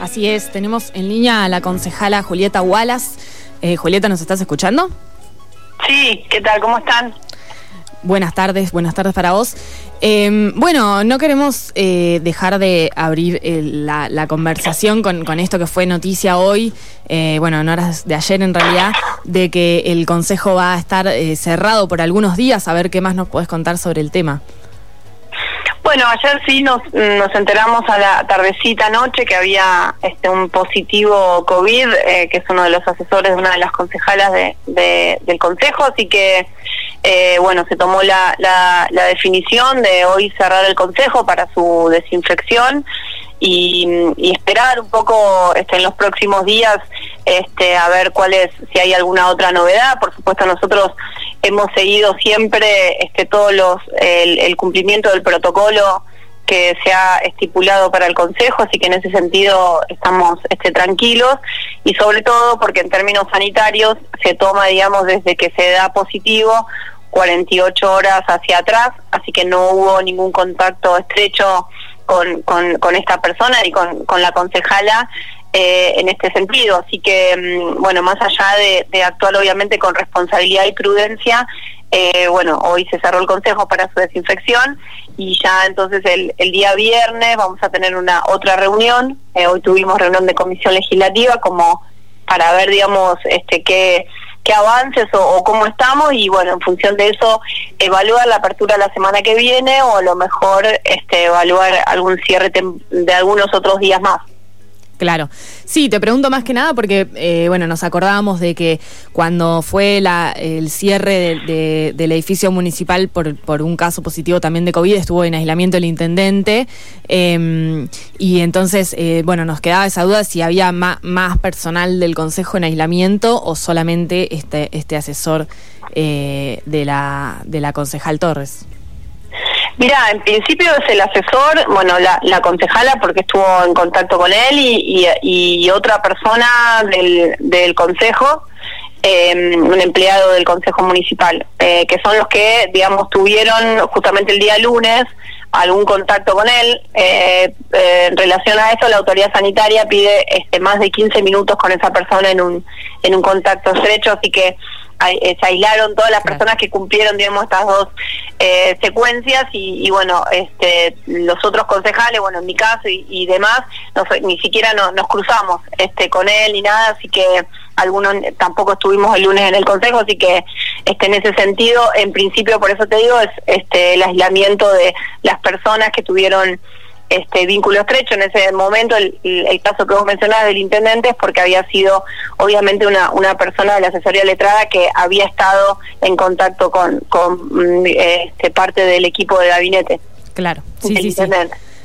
Así es, tenemos en línea a la concejala Julieta Wallace. Eh, Julieta, ¿nos estás escuchando? Sí, ¿qué tal? ¿Cómo están? Buenas tardes, buenas tardes para vos. Em, bueno, no queremos eh, dejar de abrir eh, la, conversación con, esto que fue noticia hoy, bueno, en horas de ayer en realidad, de que el Consejo va a estar cerrado por algunos días. A ver qué más nos podés contar sobre el tema. Bueno, ayer sí nos, nos enteramos a la tardecita noche que había este un positivo COVID, eh, que es uno de los asesores de una de las concejalas de, del Consejo, así que eh, bueno, se tomó la, la, la, definición de hoy cerrar el Consejo para su desinfección y, y esperar un poco este, en los próximos días este, a ver cuál es, si hay alguna otra novedad. Por supuesto, nosotros hemos seguido siempre este, todos los, el, cumplimiento del protocolo que se ha estipulado para el Consejo, así que en ese sentido estamos este, tranquilos y sobre todo porque en términos sanitarios se toma, digamos, desde que se da positivo 48 horas hacia atrás, así que no hubo ningún contacto estrecho con, con, esta persona y con, con la concejala eh, en este sentido. Así que, mm, bueno, más allá de, actuar obviamente con responsabilidad y prudencia, eh, bueno, hoy se cerró el consejo para su desinfección y ya entonces el, el día viernes vamos a tener una otra reunión. Eh, hoy tuvimos reunión de comisión legislativa como para ver, digamos, este qué qué avances o, cómo estamos y bueno, en función de eso evaluar la apertura la semana que viene o a lo mejor este evaluar algún cierre de algunos otros días más. Claro. Sí, te pregunto más que nada porque, eh, bueno, nos acordábamos de que cuando fue la, el cierre del edificio municipal por, un caso positivo también de COVID, estuvo en aislamiento el intendente. Em, y entonces, eh, bueno, nos quedaba esa duda si había más, personal del consejo en aislamiento o solamente este, este asesor eh, de, la, de la concejal Torres. Mira, en principio es el asesor, bueno, la, la concejala porque estuvo en contacto con él y, y, otra persona del, del consejo, eh, un empleado del consejo municipal, eh, que son los que, digamos, tuvieron justamente el día lunes algún contacto con él. Eh, eh, en relación a eso, la autoridad sanitaria pide este, más de 15 minutos con esa persona en un, en un contacto estrecho, así que se aislaron todas las personas que cumplieron, digamos, estas dos eh, secuencias y, bueno, este, los otros concejales, bueno, en mi caso y, demás, no, ni siquiera nos cruzamos este, con él ni nada, así que algunos tampoco estuvimos el lunes en el consejo, así que este, en ese sentido, en principio, por eso te digo, es este, el aislamiento de las personas que tuvieron este vínculo estrecho en ese momento el, caso que vos mencionabas del intendente es porque había sido obviamente una, una persona de la asesoría letrada que había estado en contacto con, con mm, este, parte del equipo de gabinete claro sí sí, sí.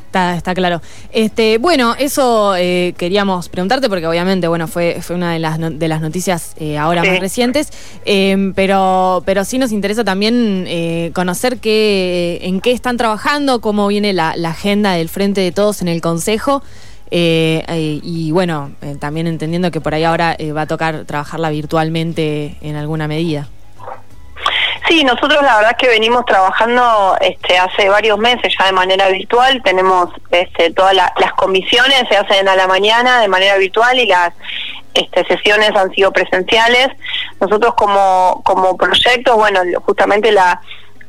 Está, está claro. Este, bueno, eso eh, queríamos preguntarte porque obviamente, bueno, fue, fue una de las, de las noticias eh, ahora más recientes, em, pero, pero sí nos interesa también eh, conocer qué, en qué están trabajando, cómo viene la, la agenda del Frente de Todos en el Consejo. y bueno, también entendiendo que por ahí ahora va a tocar trabajarla virtualmente en alguna medida. Sí, nosotros la verdad es que venimos trabajando este, hace varios meses ya de manera virtual. Tenemos este, todas las comisiones se hacen a la mañana de manera virtual y las este, sesiones han sido presenciales. Nosotros como, como proyecto, bueno, justamente la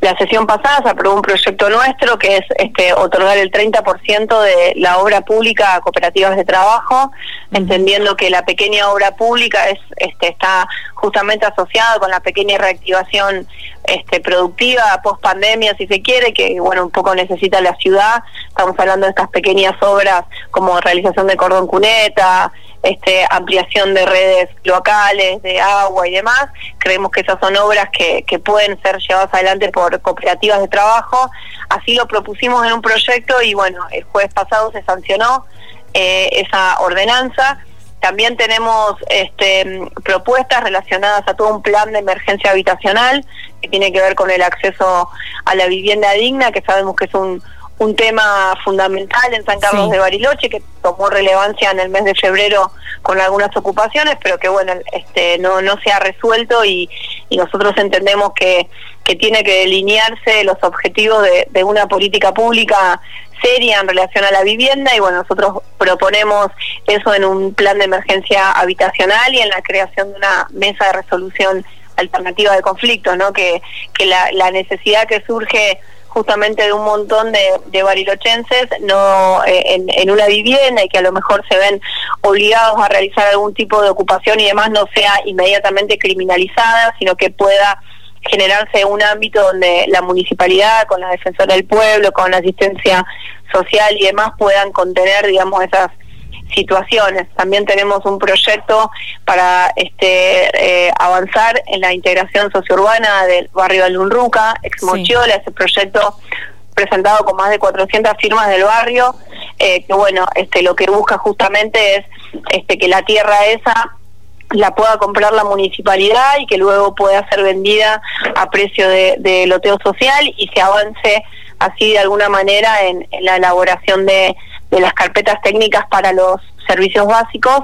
la sesión pasada se aprobó un proyecto nuestro que es este, otorgar el 30% de la obra pública a cooperativas de trabajo, entendiendo que la pequeña obra pública es, este, está justamente asociada con la pequeña reactivación este, productiva post pandemia, si se quiere, que bueno un poco necesita la ciudad. Estamos hablando de estas pequeñas obras como realización de cordón cuneta, este, ampliación de redes locales, de agua y demás. Creemos que esas son obras que, que pueden ser llevadas adelante por cooperativas de trabajo. Así lo propusimos en un proyecto y bueno, el jueves pasado se sancionó eh, esa ordenanza. También tenemos este, propuestas relacionadas a todo un plan de emergencia habitacional que tiene que ver con el acceso a la vivienda digna, que sabemos que es un, un tema fundamental en San Carlos de Bariloche que tomó relevancia en el mes de febrero con algunas ocupaciones, pero que bueno, este no no se ha resuelto y, y nosotros entendemos que que tiene que delinearse los objetivos de, de una política pública seria en relación a la vivienda y bueno, nosotros proponemos eso en un plan de emergencia habitacional y en la creación de una mesa de resolución alternativa de conflictos, ¿no? Que, que la, la necesidad que surge justamente de un montón de, de barilochenses no eh, en, en, una vivienda y que a lo mejor se ven obligados a realizar algún tipo de ocupación y demás no sea inmediatamente criminalizada, sino que pueda generarse un ámbito donde la municipalidad, con la defensora del pueblo, con la asistencia social y demás puedan contener, digamos, esas situaciones. También tenemos un proyecto para este eh, avanzar en la integración sociourbana del barrio de Lunruca, ex Mochiola, ese proyecto presentado con más de 400 firmas del barrio, eh, que bueno, este lo que busca justamente es este que la tierra esa la pueda comprar la municipalidad y que luego pueda ser vendida a precio de, de loteo social y se avance así de alguna manera en, en la elaboración de, de, las carpetas técnicas para los servicios básicos.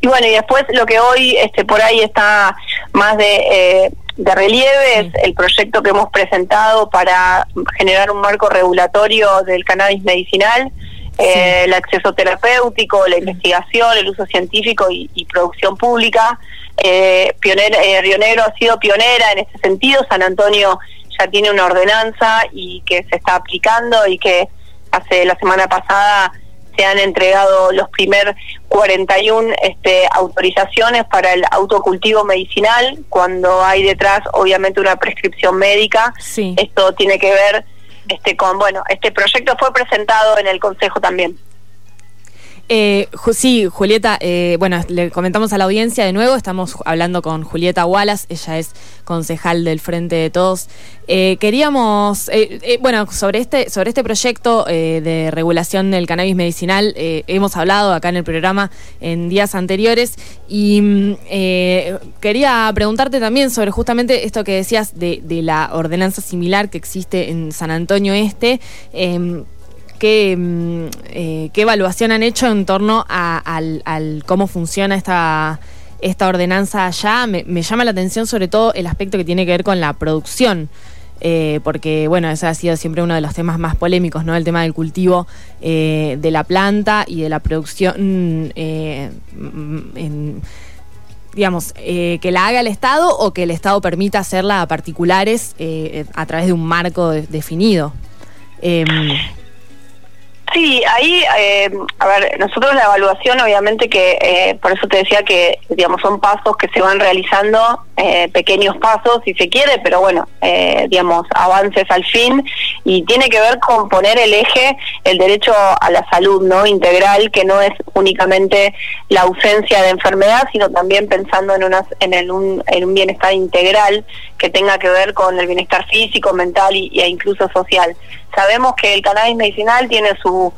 Y bueno, y después lo que hoy este por ahí está más de, eh, de relieve es el proyecto que hemos presentado para generar un marco regulatorio del cannabis medicinal eh, el acceso terapéutico, la investigación, el uso científico y, y producción pública. Eh, pionera, eh, Río Negro ha sido pionera en este sentido, San Antonio ya tiene una ordenanza y que se está aplicando y que hace la semana pasada se han entregado los primer 41 este, autorizaciones para el autocultivo medicinal, cuando hay detrás obviamente una prescripción médica. Sí. Esto tiene que ver este con bueno este proyecto fue presentado en el consejo también eh, sí, Julieta, eh, bueno, le comentamos a la audiencia de nuevo, estamos hablando con Julieta Wallace, ella es concejal del Frente de Todos. Eh, queríamos, eh, bueno, sobre este, sobre este proyecto de regulación del cannabis medicinal, hemos hablado acá en el programa en días anteriores y mm, quería preguntarte también sobre justamente esto que decías de, de, la ordenanza similar que existe en San Antonio Este em, qué, mm, eh, qué evaluación han hecho en torno a, cómo funciona esta, ordenanza allá. Me, llama la atención sobre todo el aspecto que tiene que ver con la producción. Eh, porque bueno, ese ha sido siempre uno de los temas más polémicos, ¿no? El tema del cultivo eh, de la planta y de la producción eh, en, digamos, que la haga el Estado o que el Estado permita hacerla a particulares a través de un marco de, definido. Sí, ahí, eh, a ver, nosotros la evaluación, obviamente que, eh, por eso te decía que, digamos, son pasos que se van realizando, eh, pequeños pasos, si se quiere, pero bueno, eh, digamos, avances al fin, y tiene que ver con poner el eje, el derecho a la salud, ¿no? Integral, que no es únicamente la ausencia de enfermedad, sino también pensando en, unas, en, un, en un bienestar integral que tenga que ver con el bienestar físico, mental y, e incluso social. Sabemos que el cannabis medicinal tiene su,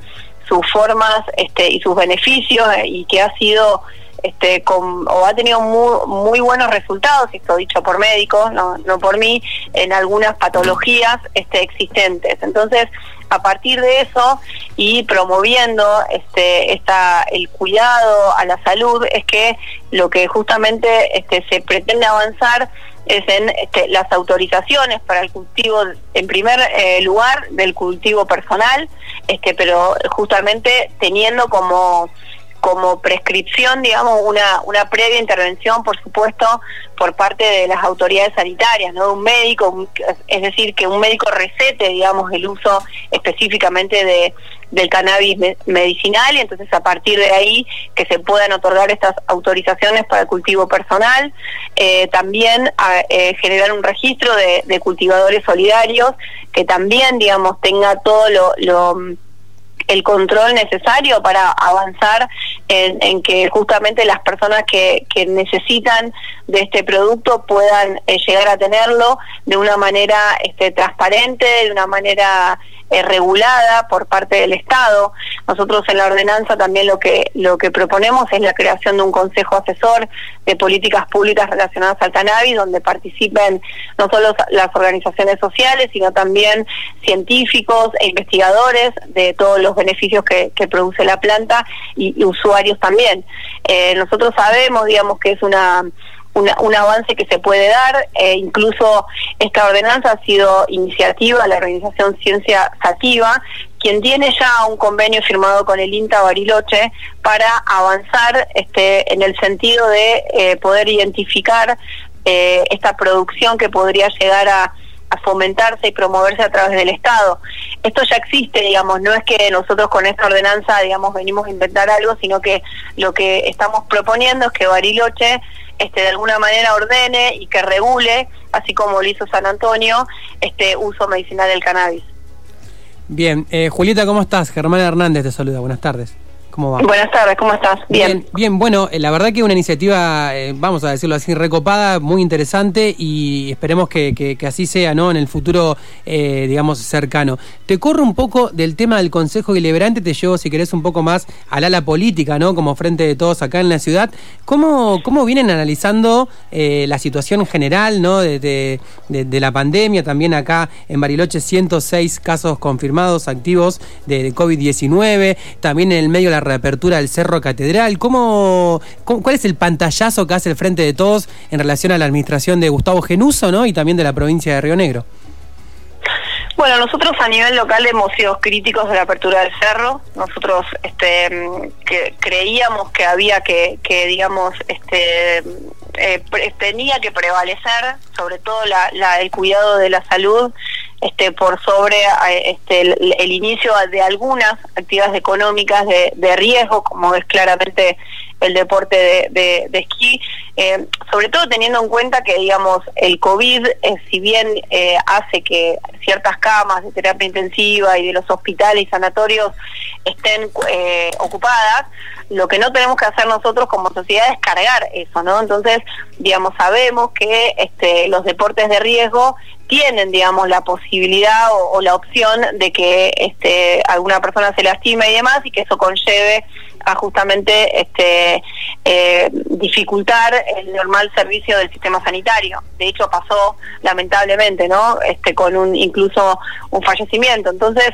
sus formas este, y sus beneficios eh, y que ha sido este, o ha tenido muy, buenos resultados, esto dicho por médicos, no, por mí, en algunas patologías este, existentes. Entonces, a partir de eso y promoviendo este, esta, el cuidado a la salud, es que lo que justamente se pretende avanzar es en este, las autorizaciones para el cultivo, en primer eh, lugar, del cultivo personal, este, pero justamente teniendo como como prescripción, digamos, una, una previa intervención, por supuesto, por parte de las autoridades sanitarias, ¿no? Un médico, es decir, que un médico recete, digamos, el uso específicamente de, del cannabis medicinal y entonces a partir de ahí que se puedan otorgar estas autorizaciones para el cultivo personal, eh, también a, eh, generar un registro de, cultivadores solidarios que también, digamos, tenga todo lo, el control necesario para avanzar en, que justamente las personas que necesitan de este producto puedan eh, llegar a tenerlo de una manera este, transparente, de una manera eh, regulada por parte del Estado. Nosotros en la ordenanza también lo que lo que proponemos es la creación de un consejo asesor de políticas públicas relacionadas al cannabis, donde participen no solo las organizaciones sociales, sino también científicos e investigadores de todos los beneficios que, que produce la planta y, y usuarios también. Eh, nosotros sabemos, digamos, que es una un avance que se puede dar. Eh, incluso esta ordenanza ha sido iniciativa de la organización Ciencia Sativa, quien tiene ya un convenio firmado con el INTA Bariloche para avanzar este, en el sentido de eh, poder identificar eh, esta producción que podría llegar a fomentarse y promoverse a través del Estado. Esto ya existe, digamos, no es que nosotros con esta ordenanza, digamos, venimos a inventar algo, sino que lo que estamos proponiendo es que Bariloche este, de alguna manera ordene y que regule, así como lo hizo San Antonio, este uso medicinal del cannabis. Bien, eh, Julieta, ¿cómo estás? Germán Hernández te saluda, buenas tardes. ¿Cómo va? Buenas tardes, ¿cómo estás? Bien. Bien, bueno, eh, la verdad que una iniciativa, eh, vamos a decirlo así, recopada, muy interesante y esperemos que, así sea, ¿no? En el futuro, eh, digamos, cercano. Te corro un poco del tema del Consejo Deliberante, te llevo, si querés, un poco más al ala política, ¿no? Como frente de todos acá en la ciudad. ¿Cómo, cómo vienen analizando la situación general, ¿no? De, la pandemia, también acá en Bariloche, 106 casos confirmados, activos de, de COVID-19, también en el medio de la reapertura del Cerro Catedral. ¿Cómo, cuál es el pantallazo que hace el Frente de Todos en relación a la administración de Gustavo Genuso ¿no? y también de la provincia de Río Negro? Bueno, nosotros a nivel local hemos sido críticos de la apertura del cerro. Nosotros este, que creíamos que había que, que digamos, este, eh, tenía que prevalecer sobre todo la, la, el cuidado de la salud este, por sobre este, el, inicio de algunas actividades económicas de, riesgo, como es claramente el deporte de, esquí, eh, sobre todo teniendo en cuenta que, digamos, el COVID, eh, si bien eh, hace que ciertas camas de terapia intensiva y de los hospitales y sanatorios estén ocupadas, lo que no tenemos que hacer nosotros como sociedad es cargar eso, ¿no? Entonces, digamos, sabemos que este, los deportes de riesgo tienen, digamos, la posibilidad o, la opción de que este, alguna persona se lastime y demás y que eso conlleve a justamente este, eh, dificultar el normal servicio del sistema sanitario. De hecho, pasó lamentablemente, ¿no? Este, con un incluso un fallecimiento. Entonces,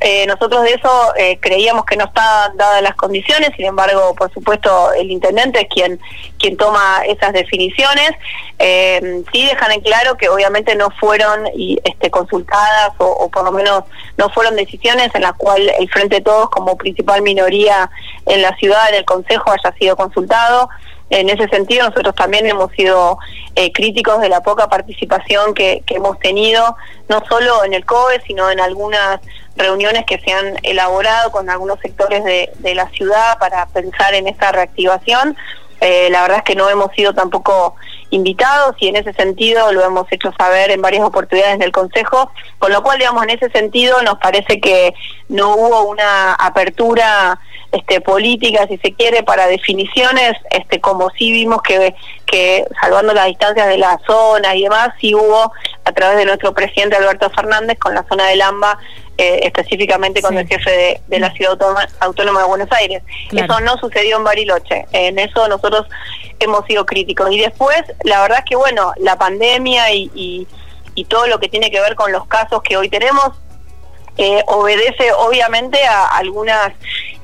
eh, nosotros de eso eh, creíamos que no estaban dadas las condiciones, sin embargo, por supuesto, el intendente es quien, quien toma esas definiciones. Eh, sí dejan en claro que obviamente no fueron y, este, consultadas o, por lo menos no fueron decisiones en las cuales el Frente de Todos como principal minoría en la ciudad, en el Consejo, haya sido consultado. En ese sentido, nosotros también hemos sido eh, críticos de la poca participación que, hemos tenido, no solo en el COE, sino en algunas reuniones que se han elaborado con algunos sectores de, la ciudad para pensar en esta reactivación. Eh, la verdad es que no hemos sido tampoco invitados y en ese sentido lo hemos hecho saber en varias oportunidades del Consejo, con lo cual, digamos, en ese sentido nos parece que no hubo una apertura este, política, si se quiere, para definiciones, este, como sí vimos que, que salvando las distancias de la zona y demás, sí hubo a través de nuestro presidente Alberto Fernández con la zona del AMBA, eh, específicamente con el jefe de, la Ciudad Autónoma, de Buenos Aires. Eso no sucedió en Bariloche, en eso nosotros hemos sido críticos. Y después, la verdad es que, bueno, la pandemia y, y, y todo lo que tiene que ver con los casos que hoy tenemos, eh, obedece obviamente a algunas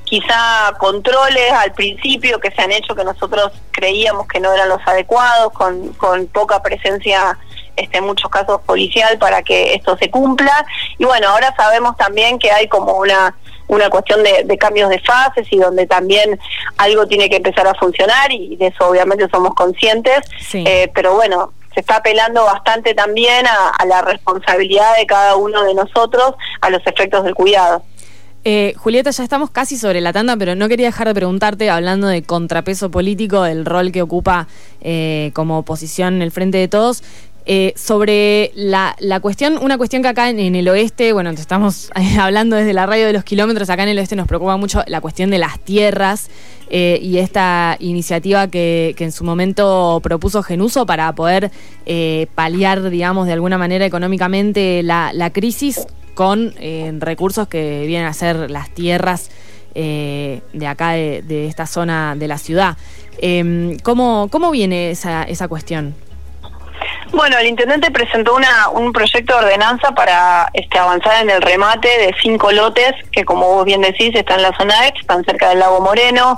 quizá controles al principio que se han hecho que nosotros creíamos que no eran los adecuados, con, con poca presencia este, en muchos casos policial para que esto se cumpla. Y bueno, ahora sabemos también que hay como una una cuestión de, cambios de fases y donde también algo tiene que empezar a funcionar y de eso obviamente somos conscientes, eh, pero bueno, se está apelando bastante también a la responsabilidad de cada uno de nosotros a los efectos del cuidado. Eh, Julieta, ya estamos casi sobre la tanda, pero no quería dejar de preguntarte, hablando de contrapeso político, del rol que ocupa eh, como oposición en el Frente de Todos, eh, sobre la, cuestión, una cuestión que acá en, el oeste, bueno, estamos hablando desde la radio de los kilómetros, acá en el oeste nos preocupa mucho la cuestión de las tierras y esta iniciativa que, en su momento propuso Genuso para poder paliar, digamos, de alguna manera económicamente la, la crisis con eh, recursos que vienen a ser las tierras eh, de acá, de, esta zona de la ciudad. Em, ¿cómo, ¿Cómo viene esa, esa cuestión? Bueno, el intendente presentó una, un proyecto de ordenanza para este, avanzar en el remate de cinco lotes que, como vos bien decís, están en la zona ex, están cerca del lago Moreno.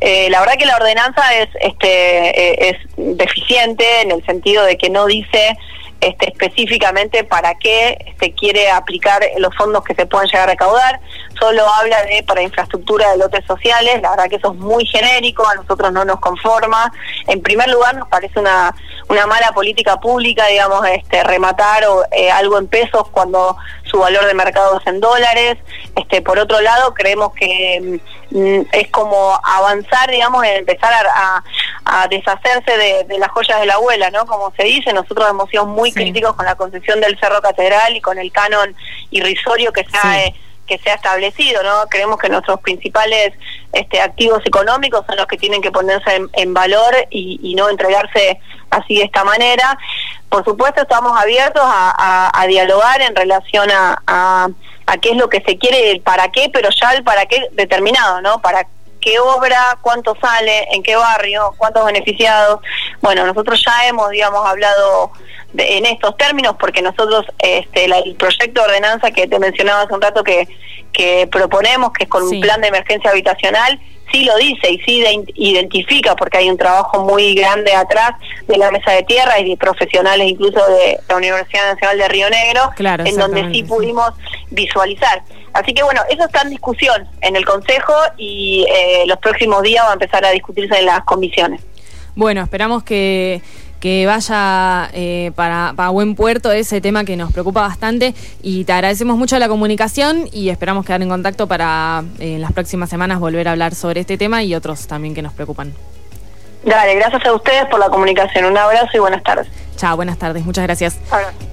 Eh, la verdad que la ordenanza es, este, eh, es deficiente en el sentido de que no dice este, específicamente para qué este, quiere aplicar los fondos que se pueden llegar a recaudar. Solo habla de para infraestructura de lotes sociales. La verdad que eso es muy genérico, a nosotros no nos conforma. En primer lugar, nos parece una, una mala política pública, digamos, este, rematar o, eh, algo en pesos cuando su valor de mercado es en dólares. Este, por otro lado, creemos que mm, es como avanzar, digamos, en empezar a, a deshacerse de, las joyas de la abuela, ¿no? Como se dice, nosotros hemos sido muy críticos con la concesión del Cerro Catedral y con el canon irrisorio que se ha... Eh, que se ha establecido, ¿no? Creemos que nuestros principales este, activos económicos son los que tienen que ponerse en, valor y, no entregarse así de esta manera. Por supuesto, estamos abiertos a, dialogar en relación a, a, a, qué es lo que se quiere, el para qué, pero ya el para qué determinado, ¿no? Para qué obra, cuánto sale, en qué barrio, cuántos beneficiados. Bueno, nosotros ya hemos, digamos, hablado en estos términos porque nosotros, este, el proyecto de ordenanza que te mencionaba hace un rato que, que proponemos, que es con un plan de emergencia habitacional, sí lo dice y sí identifica, porque hay un trabajo muy grande atrás de la mesa de tierra y de profesionales incluso de la Universidad Nacional de Río Negro, en donde sí pudimos visualizar. Así que bueno, eso está en discusión en el Consejo y eh, los próximos días va a empezar a discutirse en las comisiones. Bueno, esperamos que que vaya eh, para, buen puerto ese tema que nos preocupa bastante y te agradecemos mucho la comunicación y esperamos quedar en contacto para eh, en las próximas semanas volver a hablar sobre este tema y otros también que nos preocupan. Dale, gracias a ustedes por la comunicación. Un abrazo y buenas tardes. Chao, buenas tardes. Muchas gracias.